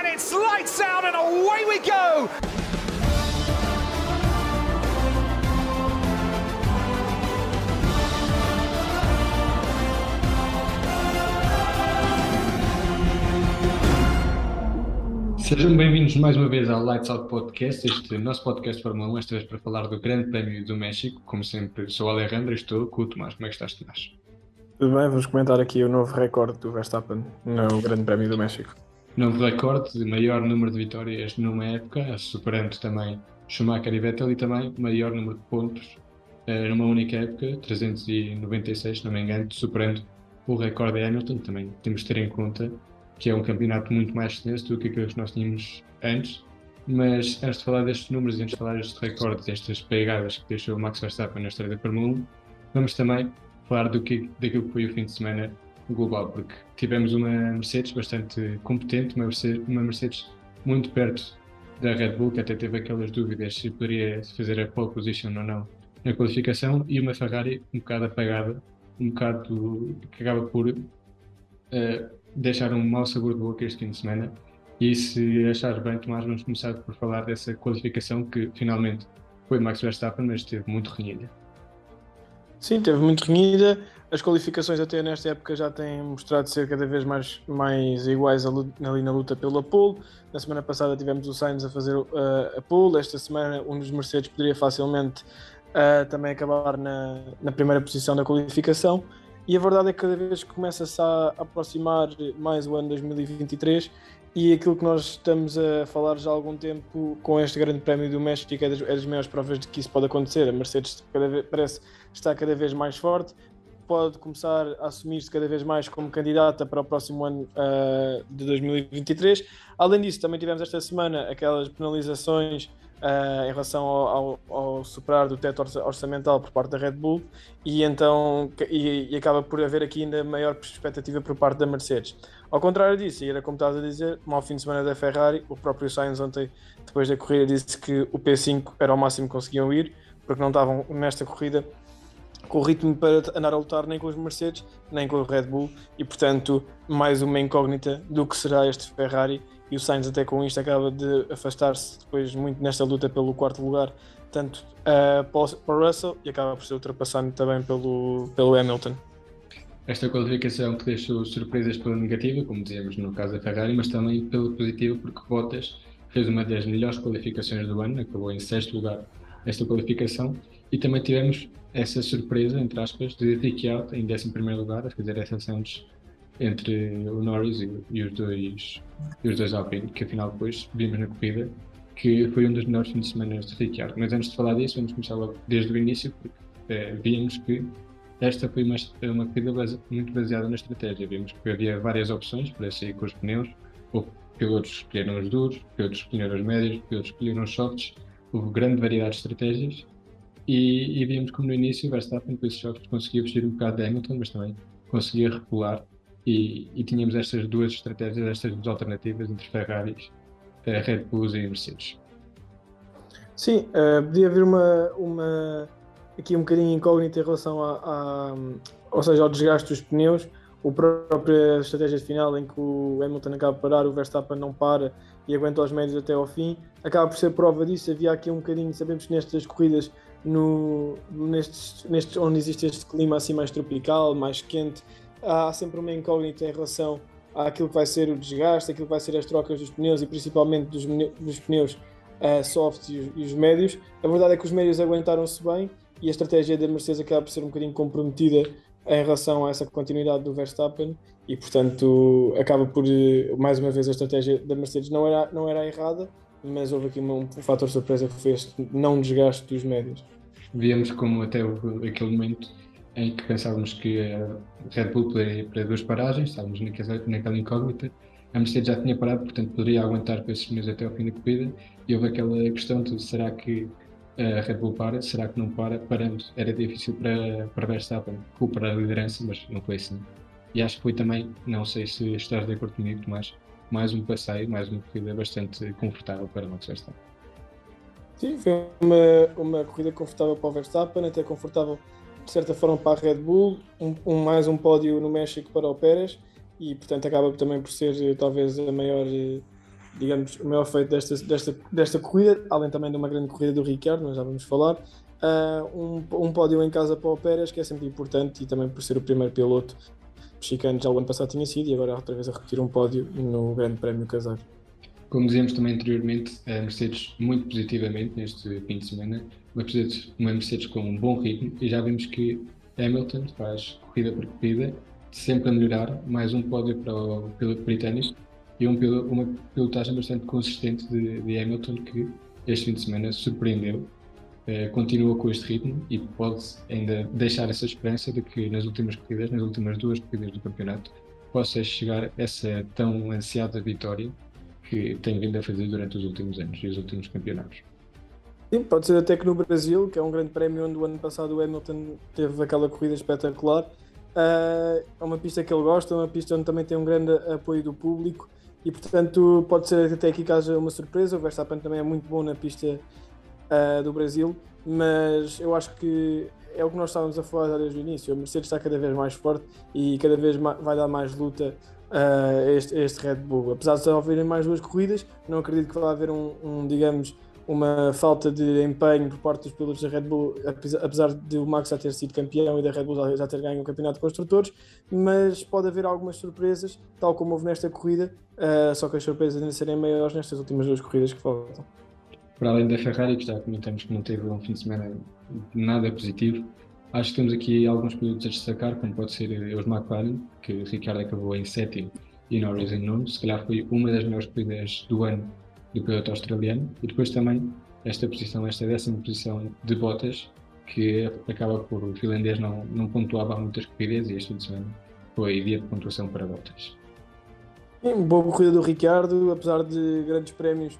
and it's lights out and away we go. Sejam bem-vindos mais uma vez ao Lights Out Podcast, este nosso podcast de Fórmula 1, esta vez para falar do Grande Prémio do México. Como sempre, sou o Alejandro e estou com o Tomás. Como é que estás, Tomás? Tudo bem, vamos comentar aqui o novo recorde do Verstappen no Grande Prémio do México. Novo recorde de maior número de vitórias numa época, superando também Schumacher e Vettel e também maior número de pontos eh, numa única época, 396, se não me engano, superando o recorde de Hamilton. Também temos de ter em conta que é um campeonato muito mais extenso do que aqueles que nós tínhamos antes. Mas antes de falar destes números e antes de falar destes recordes, destas pegadas que deixou o Max Verstappen na história da Fórmula 1, vamos também falar do que, daquilo que foi o fim de semana global, porque tivemos uma Mercedes bastante competente, uma Mercedes, uma Mercedes muito perto da Red Bull, que até teve aquelas dúvidas se poderia fazer a pole position ou não na qualificação, e uma Ferrari um bocado apagada, um bocado que acaba por uh, deixar um mau sabor de boca este fim de semana. E se achares bem, Tomás, vamos começar por falar dessa qualificação que finalmente foi Max Verstappen, mas esteve muito renhida. Sim, teve muito renhida. As qualificações até nesta época já têm mostrado ser cada vez mais, mais iguais ali na luta pela pole. Na semana passada tivemos o Sainz a fazer uh, a pole. Esta semana um dos Mercedes poderia facilmente uh, também acabar na, na primeira posição da qualificação. E a verdade é que cada vez começa-se a aproximar mais o ano 2023 e aquilo que nós estamos a falar já há algum tempo com este Grande Prémio do México é das, é das maiores provas de que isso pode acontecer. A Mercedes vez, parece estar cada vez mais forte, pode começar a assumir-se cada vez mais como candidata para o próximo ano uh, de 2023. Além disso, também tivemos esta semana aquelas penalizações uh, em relação ao, ao, ao, superar do teto orçamental por parte da Red Bull e então e, e, acaba por haver aqui ainda maior expectativa por parte da Mercedes. Ao contrário disso, e era como estás a dizer, mau fim de semana da Ferrari, o próprio Sainz ontem, depois da corrida, disse que o P5 era o máximo que conseguiam ir, porque não estavam nesta corrida com o ritmo para andar a lutar nem com os Mercedes, nem com o Red Bull, e portanto, mais uma incógnita do que será este Ferrari e o Sainz até com isto acaba de afastar-se depois muito nesta luta pelo quarto lugar, tanto uh, para o Russell e acaba por ser ultrapassado também pelo, pelo Hamilton. Esta qualificação que deixou surpresas pela negativa, como dizíamos no caso da Ferrari, mas também pela positiva, porque Bottas fez uma das melhores qualificações do ano, acabou em sexto lugar esta qualificação, e também tivemos essa surpresa, entre aspas, de Ricciardo em décimo primeiro lugar, a fazer essa Santos entre o Norris e, e, os dois e os dois Alpine, que afinal depois vimos na corrida que foi um dos melhores fins de semana de Ricciardo. Mas antes de falar disso, vamos começar logo desde o início, porque é, vimos que esta foi uma, uma corrida base, muito baseada na estratégia. Vimos que havia várias opções para sair com os pneus, ou pilotos escolheram os duros, pilotos escolheram os médios, pilotos escolheram os softs, houve grande variedade de estratégias. E, e vimos como no início o Verstappen com esses softs conseguia vestir um bocado de Hamilton, mas também conseguia recular e, e, tínhamos estas duas estratégias, estas duas alternativas entre Ferraris, eh, Red Bulls e Mercedes. Sim, uh, podia haver uma, uma aqui um bocadinho incógnita em relação a, a, ou seja, ao desgaste dos pneus. O própria estratégia final em que o Hamilton acaba de parar, o Verstappen não para e aguenta os médios até ao fim, acaba por ser prova disso. Havia aqui um bocadinho, sabemos que nestas corridas, no, nestes, nestes, onde existe este clima assim mais tropical, mais quente, há sempre uma incógnita em relação àquilo que vai ser o desgaste, aquilo que vai ser as trocas dos pneus e principalmente dos, dos pneus uh, softs e os, e os, médios. A verdade é que os médios aguentaram-se bem e a estratégia da Mercedes acaba por ser um bocadinho comprometida em relação a essa continuidade do Verstappen e portanto acaba por mais uma vez a estratégia da Mercedes não era, não era errada mas houve aqui um, um fator surpresa que este não desgaste dos médios. Víamos como até aquele momento em que pensávamos que a Red Bull poderia ir para duas paragens, estávamos naquela, naquela incógnita. A Mercedes já tinha parado, portanto poderia aguentar com esses pneus até ao fim da corrida. E houve aquela questão de será que a Red Bull para, será que não para? Parando. Era difícil para, para Verstappen recuperar a liderança, mas não foi assim. E acho que foi também, não sei se estás de acordo comigo, Tomás, mais um passeio, mais uma corrida bastante confortável para Max Verstappen. Sim, foi uma, uma corrida confortável para o Verstappen, até confortável de certa forma para a Red Bull, um, um, mais um pódio no México para o Pérez e portanto acaba também por ser talvez a maior digamos, o maior feito desta, desta, desta corrida, além também de uma grande corrida do Ricardo, nós já vamos falar. Uh, um, um pódio em casa para o Pérez, que é sempre importante, e também por ser o primeiro piloto mexicano, já o ano passado tinha sido, e agora outra vez a repetir um pódio no Grande Prémio Casar. Como dizíamos também anteriormente, a Mercedes muito positivamente neste fim de semana, Mercedes, uma Mercedes com um bom ritmo, e já vimos que Hamilton faz corrida por corrida, sempre a melhorar, mais um pódio para o piloto britânico e um, uma pilotagem bastante consistente de, de Hamilton que este fim de semana surpreendeu eh, continua com este ritmo e pode ainda deixar essa esperança de que nas últimas corridas, nas últimas duas corridas do campeonato, possa chegar essa tão ansiada vitória que tem vindo a fazer durante os últimos anos e os últimos campeonatos. Sim, pode ser até que no Brasil, que é um grande prémio onde o ano passado o Hamilton teve aquela corrida espetacular. Uh, é uma pista que ele gosta, é uma pista onde também tem um grande apoio do público e, portanto, pode ser até aqui que haja uma surpresa. O Verstappen também é muito bom na pista uh, do Brasil, mas eu acho que é o que nós estávamos a falar desde o início. A Mercedes está cada vez mais forte e cada vez vai dar mais luta uh, a, este, este Red Bull. Apesar de só haverem mais duas corridas, não acredito que vai haver um, um, digamos, uma falta de empenho por parte dos pilotos da Red Bull, apesar de o Max já ter sido campeão e da Red Bull já ter ganho o campeonato de construtores, mas pode haver algumas surpresas, tal como houve nesta corrida, uh, só que as surpresas ainda serem maiores nestas últimas duas corridas que faltam. Para além da Ferrari, que já comentamos que não teve um fim de semana nada positivo, acho que temos aqui alguns pilotos a destacar, como pode ser os McLaren, que Ricardo acabou em sétimo e Norris em nono, se calhar foi uma das melhores corridas do ano do piloto australiano, e depois também esta posição, esta décima posição de Bottas, que acaba por o finlandês não, não pontuava muitas corridas e este semana foi dia de pontuação para Bottas. Sim, boa corrida do Ricardo, apesar de grandes prémios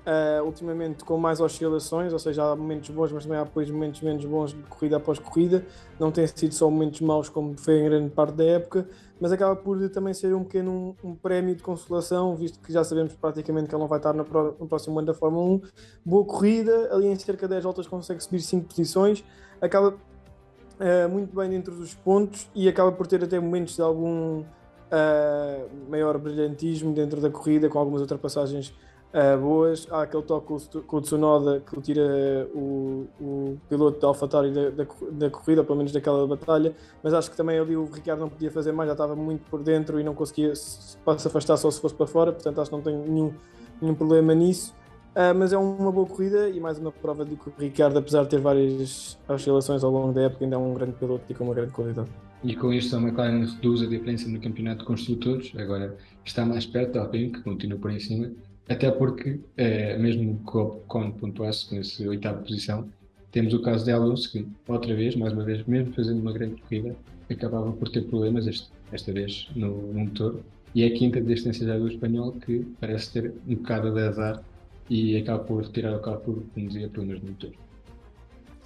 Uh, ultimamente com mais oscilações, ou seja, há momentos bons, mas também há depois momentos menos bons de corrida após corrida. Não tem sido só momentos maus, como foi em grande parte da época, mas acaba por também ser um pequeno um, um prémio de consolação, visto que já sabemos praticamente que ele não vai estar no, no, próximo ano da Fórmula 1. Boa corrida, ali em cerca de 10 voltas consegue subir 5 posições, acaba uh, muito bem dentro dos pontos e acaba por ter até momentos de algum uh, maior brilhantismo dentro da corrida, com algumas ultrapassagens uh, boas. Há aquele toque com o Tsunoda que tira o, o piloto da AlphaTauri da, da, da, corrida, pelo menos daquela batalha, mas acho que também ali o Ricardo não podia fazer mais, já estava muito por dentro e não conseguia se, se afastar só se fosse para fora, portanto acho que não tem nenhum, nenhum problema nisso. Uh, mas é uma boa corrida e mais uma prova de que o Ricardo, apesar de ter várias oscilações ao longo da época, ainda é um grande piloto e com uma grande qualidade. E com isto a McLaren reduz a diferença no campeonato de construtores, agora está mais perto da Alpine, que continua por em cima, até porque, é, mesmo com o pontuasse com essa oitava posição, temos o caso de Alonso, que outra vez, mais uma vez, mesmo fazendo uma grande corrida, acabava por ter problemas, este, esta vez no, no, motor. E é a quinta distância já do espanhol, que parece ter um bocado de azar e acaba por retirar o carro por, como dizia, problemas no motor.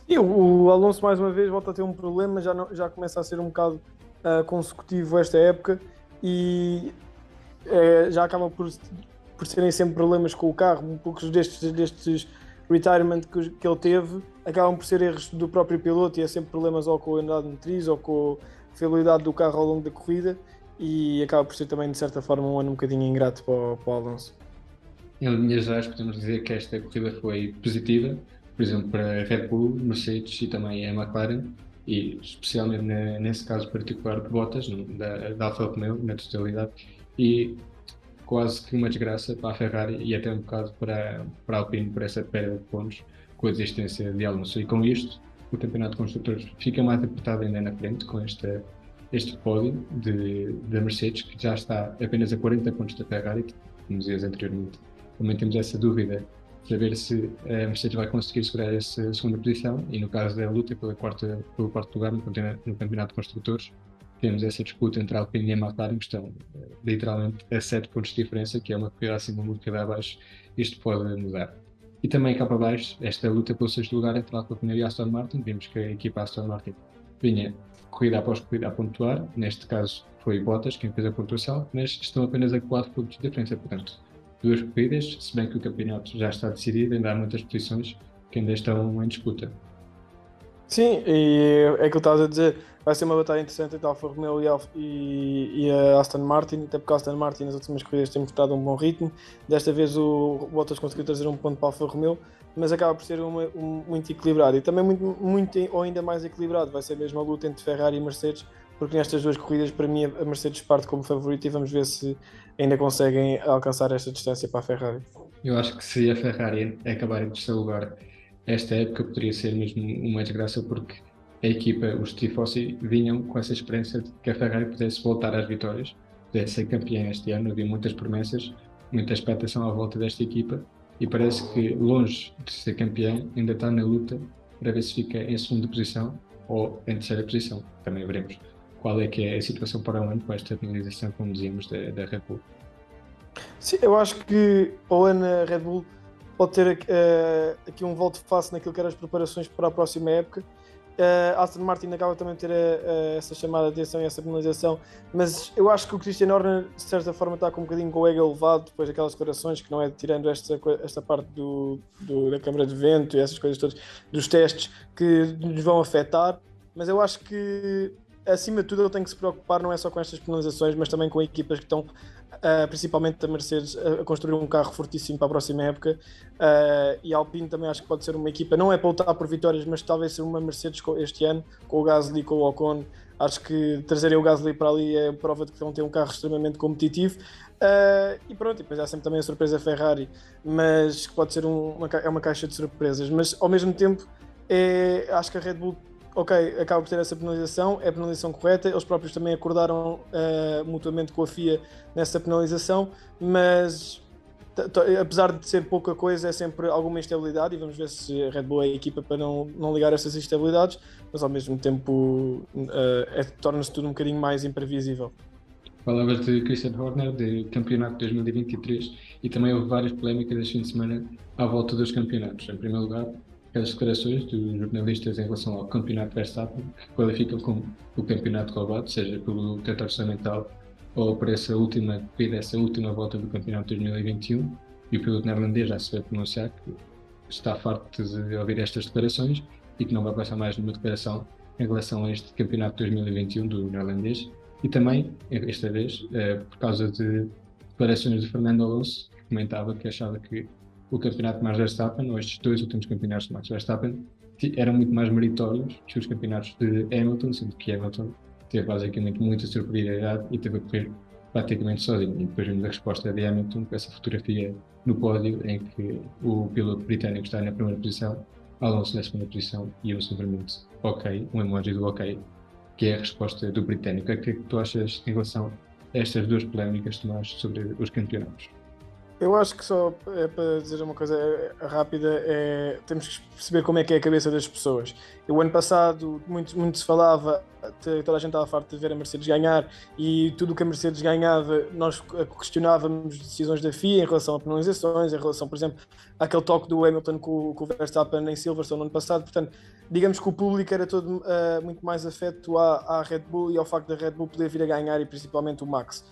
E o, Alonso, mais uma vez, volta a ter um problema, já, não, já começa a ser um bocado uh, consecutivo esta época e uh, já acaba por por serem sempre problemas com o carro, um pouco destes, destes retirement que, que ele teve, acabam por ser erros do próprio piloto e é sempre problemas ou com a unidade motriz ou com a fiabilidade do carro ao longo da corrida e acaba por ser também de certa forma um ano um bocadinho ingrato para o, para o Alonso. Em linhas gerais podemos dizer que esta corrida foi positiva, por exemplo para a Red Bull, Mercedes e também a McLaren e especialmente nesse caso particular de Bottas, da, da Alfa Romeo na totalidade e quase que uma desgraça para a Ferrari e até um bocado para, para a Alpine por essa perda de pontos com a existência de Alonso. E com isto, o Campeonato de Construtores fica mais apertado ainda na frente com este, este pódio de, da Mercedes, que já está apenas a 40 pontos da Ferrari, como dizias anteriormente. Também temos essa dúvida saber se a Mercedes vai conseguir segurar essa segunda posição e no caso da luta pela quarta, pelo quarto lugar no, no Campeonato de Construtores, temos essa disputa entre a Alpine e a McLaren, que estão eh, literalmente a 7 pontos de diferença, que é uma corrida acima, uma corrida abaixo, isto pode mudar. E também cá para baixo, esta luta pelo sexto lugar entre a Romeo e a Aston Martin, vimos que a equipa Aston Martin vinha corrida após corrida a pontuar, neste caso foi Bottas quem fez a pontuação, mas estão apenas a 4 pontos de diferença, portanto, duas corridas, se bem que o campeonato já está decidido, ainda há muitas posições que ainda estão em disputa. Sim, e é que eu estava a dizer, vai ser uma batalha interessante entre Alfa Romeo e, e, e, a Aston Martin, até porque a Aston Martin nas últimas corridas tem mostrado um bom ritmo. Desta vez o Bottas conseguiu trazer um ponto para a Alfa Romeo, mas acaba por ser uma, um, muito equilibrado e também muito, muito ou ainda mais equilibrado. Vai ser mesmo a luta entre Ferrari e Mercedes, porque nestas duas corridas, para mim, a Mercedes parte como favorita e vamos ver se ainda conseguem alcançar esta distância para a Ferrari. Eu acho que se a Ferrari acabar em terceiro lugar esta época, poderia ser mesmo uma desgraça, porque a equipa, os Tifosi, vinham com essa esperança de que a Ferrari pudesse voltar às vitórias, pudesse ser campeã este ano. Havia muitas promessas, muita expectação à volta desta equipa e parece que, longe de ser campeã, ainda está na luta para ver se fica em segunda posição ou em terceira posição. Também veremos qual é que é a situação para o ano com esta penalização, como dizíamos, da, da Red Bull. Sim, eu acho que o ano Red Bull pode ter uh, aqui um volto face naquilo que eram as preparações para a próxima época. Uh, Aston Martin acaba também de ter a, a, essa chamada de atenção e essa penalização, mas eu acho que o Christian Horner, de certa forma, está com um bocadinho com o ego elevado depois daquelas declarações, que não é tirando esta, esta parte do, do, da câmara de vento e essas coisas todas, dos testes que nos vão afetar, mas eu acho que acima de tudo ele tem que se preocupar não é só com estas penalizações, mas também com equipas que estão uh, principalmente a Mercedes, a construir um carro fortíssimo para a próxima época. Uh, e a Alpine também acho que pode ser uma equipa, não é para lutar por vitórias, mas talvez ser uma Mercedes este ano, com o Gasly com o Ocon. Acho que trazerem o Gasly para ali é prova de que vão ter um carro extremamente competitivo. Uh, e pronto, e depois há sempre também a surpresa Ferrari, mas que pode ser um, uma, é uma caixa de surpresas. Mas ao mesmo tempo, é, acho que a Red Bull ok, acaba por ter essa penalização, é a penalização correta, eles próprios também acordaram uh, mutuamente com a FIA nessa penalização, mas apesar de ser pouca coisa, é sempre alguma instabilidade e vamos ver se a Red Bull é a equipa para não, não ligar essas instabilidades, mas ao mesmo tempo uh, é, torna-se tudo um bocadinho mais imprevisível. Palavras de Christian Horner, de campeonato 2023, e também houve várias polémicas este fim de semana à volta dos campeonatos. Em primeiro lugar, as declarações dos jornalistas em relação ao campeonato Verstappen, que qualificam como o campeonato roubado, seja pelo teto orçamental ou por essa última corrida, essa última volta do campeonato 2021, e o piloto neerlandês já se veio pronunciar que está farto de ouvir estas declarações e que não vai passar mais nenhuma declaração em relação a este campeonato 2021 do neerlandês, e também, esta vez, eh, por causa de declarações de Fernando Alonso, que comentava que achava que o campeonato de Max Verstappen, ou estes dois últimos campeonatos de Max Verstappen, eram muito mais meritórios que os campeonatos de Hamilton, sendo que Hamilton teve basicamente muita superioridade e teve a correr praticamente sozinho. E depois vimos a resposta de Hamilton com essa fotografia no pódio em que o piloto britânico está na primeira posição, Alonso na segunda posição e um simplesmente ok, um emoji do ok, que é a resposta do britânico. O que é que tu achas em relação a estas duas polémicas, Tomás, sobre os campeonatos? Eu acho que só é para dizer uma coisa rápida, é, temos que perceber como é que é a cabeça das pessoas. O ano passado muito, muito se falava, toda a gente estava farta de ver a Mercedes ganhar e tudo o que a Mercedes ganhava nós questionávamos decisões da FIA em relação a penalizações, em relação, por exemplo, àquele toque do Hamilton com, com o Verstappen em Silverstone no ano passado. Portanto, digamos que o público era todo uh, muito mais afeto à, à Red Bull e ao facto da Red Bull poder vir a ganhar e principalmente o Max.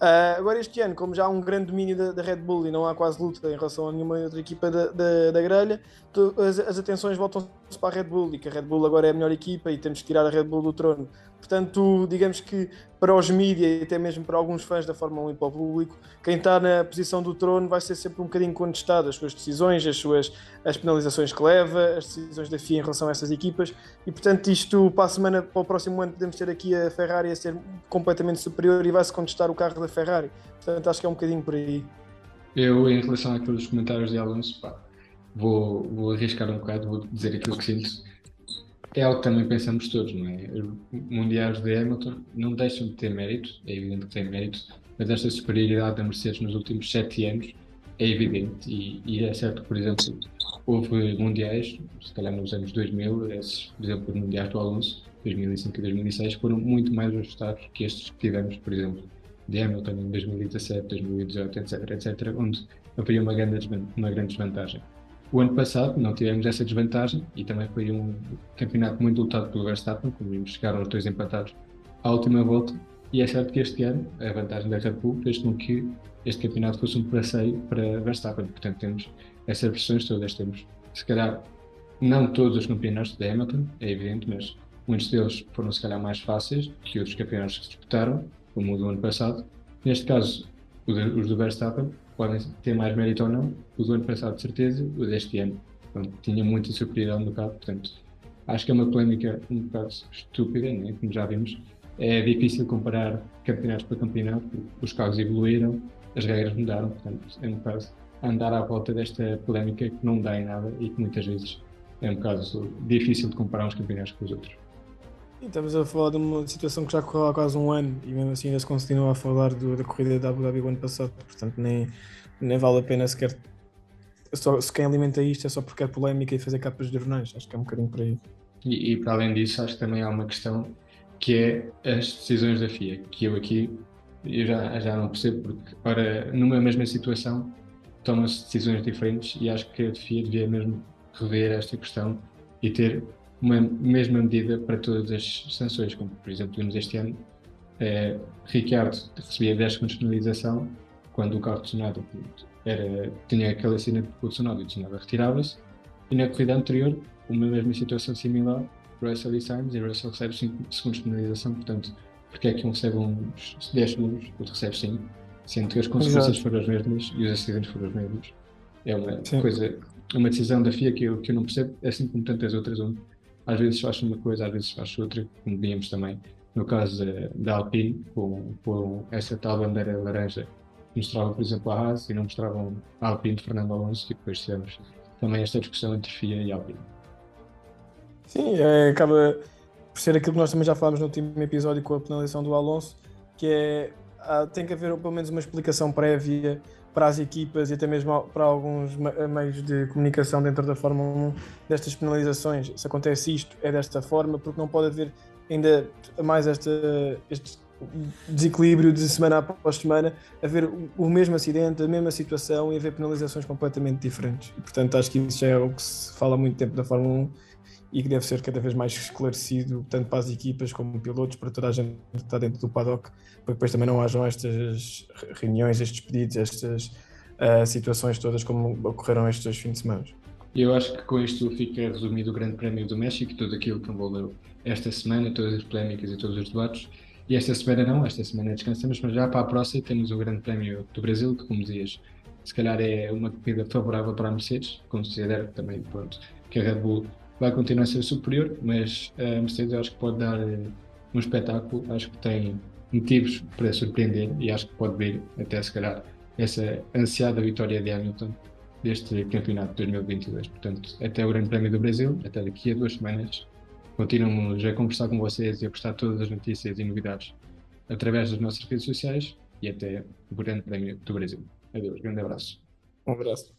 Uh, agora este ano, como já há um grande domínio da, da, Red Bull e não há quase luta em relação a nenhuma outra equipa da, da, da grelha, tu, as, as, atenções voltam-se para a Red Bull e que a Red Bull agora é a melhor equipa e temos que tirar a Red Bull do trono. Portanto, digamos que para os mídias e até mesmo para alguns fãs da Fórmula 1 e para o público, quem está na posição do trono vai ser sempre um bocadinho contestado as suas decisões, as suas as penalizações que leva, as decisões da FIA em relação a essas equipas e portanto isto para a semana, para o próximo ano podemos ter aqui a Ferrari a ser completamente superior e vai-se contestar o carro da Ferrari. Portanto acho que é um bocadinho por aí. Eu, em relação àqueles comentários de Alonso, pá, vou, vou arriscar um bocado, vou dizer aquilo que sinto é algo que também pensamos todos, não é? Mundiais de Hamilton não deixam de ter mérito, é evidente que tem mérito, mas esta superioridade da Mercedes nos últimos sete anos é evidente e, e é certo que, por exemplo, houve mundiais, se calhar nos anos 2000, esses, por exemplo, os mundiais do Alonso, 2005 e 2006, foram muito mais ajustados que estes que tivemos, por exemplo, de Hamilton em 2017, 2018, etc, etc, onde havia uma grande, uma grande desvantagem. O ano passado não tivemos essa desvantagem e também foi um campeonato muito lutado pelo Verstappen, como vimos, chegaram os dois empatados à última volta. E é certo que este ano a vantagem da Red Bull fez com que este campeonato fosse um passeio para Verstappen. Portanto, temos essas versões todas. Temos, se calhar, não todos os campeonatos de Hamilton, é evidente, mas muitos deles foram se calhar mais fáceis que outros campeonatos que disputaram, como o do ano passado. Neste caso, os do Verstappen podem ter mais mérito ou não, o do ano passado de certeza, o deste ano. Portanto, tinha muita superioridade no carro, portanto, acho que é uma polémica um bocado estúpida, né? como já vimos. É difícil comparar campeonatos para campeonato, os carros evoluíram, as regras mudaram, portanto, é um bocado andar à volta desta polémica que não dá em nada e que muitas vezes é um bocado difícil de comparar uns campeonatos com os outros. Estamos a falar de uma situação que já correu há quase um ano e mesmo assim ainda se continua a falar do, da corrida da Abu Dhabi do ano passado, portanto nem, nem vale a pena sequer. Só, se quem alimenta isto é só porque é polémica e fazer capas de jornais, acho que é um bocadinho por aí. E, e para além disso, acho que também há uma questão que é as decisões da FIA, que eu aqui eu já, já não percebo, porque ora, numa mesma situação tomam-se decisões diferentes e acho que a FIA devia mesmo rever esta questão e ter uma mesma medida para todas as sanções, como por exemplo vimos este ano, é, Ricciardo recebia 10 segundos de penalização quando o carro de Tsunoda era, tinha aquele acidente com o Tsunoda e o Tsunoda retirava-se e na corrida anterior uma mesma situação similar Russell e Sainz e Russell recebe 5 segundos de penalização, portanto porque é que um recebe uns 10 segundos, outro recebe 5 sendo que as consequências Exato. foram as mesmas e os acidentes foram os mesmos é uma Sim. coisa uma decisão da FIA que eu, que eu não percebo, assim como tantas outras, onde às vezes faz uma coisa, às vezes faz outra, como víamos também no caso da, Alpine, com, com essa tal bandeira laranja, mostravam, por exemplo, a Haas e não mostravam a Alpine de Fernando Alonso, e depois tivemos também esta discussão entre FIA e Alpine. Sim, é, acaba por ser aquilo que nós também já falámos no último episódio com a penalização do Alonso, que é tem que haver pelo menos uma explicação prévia para as equipas e até mesmo para alguns meios de comunicação dentro da Fórmula 1 destas penalizações. Se acontece isto, é desta forma, porque não pode haver ainda mais este desequilíbrio de semana após semana, haver o mesmo acidente, a mesma situação e haver penalizações completamente diferentes. E, portanto, acho que isso já é o que se fala há muito tempo da Fórmula 1 e que deve ser cada vez mais esclarecido, tanto para as equipas como pilotos, para toda a gente que está dentro do paddock, para que depois também não hajam estas reuniões, estes pedidos, estas uh, situações todas como ocorreram estes dois fins de semana. Eu acho que com isto fica resumido o Grande Prémio do México, tudo aquilo que envolveu esta semana, todas as polémicas e todos os debates. E esta semana não, esta semana descansamos, mas já para a próxima temos o Grande Prémio do Brasil, que como dizias, se calhar é uma corrida favorável para a Mercedes, considero também pronto, que a Red Bull vai continuar a ser superior, mas a Mercedes acho que pode dar eh, um espetáculo, acho que tem motivos para surpreender e acho que pode vir até se calhar essa ansiada vitória de Hamilton deste campeonato de 2022. Portanto, até o Grande Prémio do Brasil, até daqui a duas semanas, continuamos a conversar com vocês e a postar todas as notícias e novidades através das nossas redes sociais e até o Grande Prémio do Brasil. Adeus, grande abraço. Um abraço.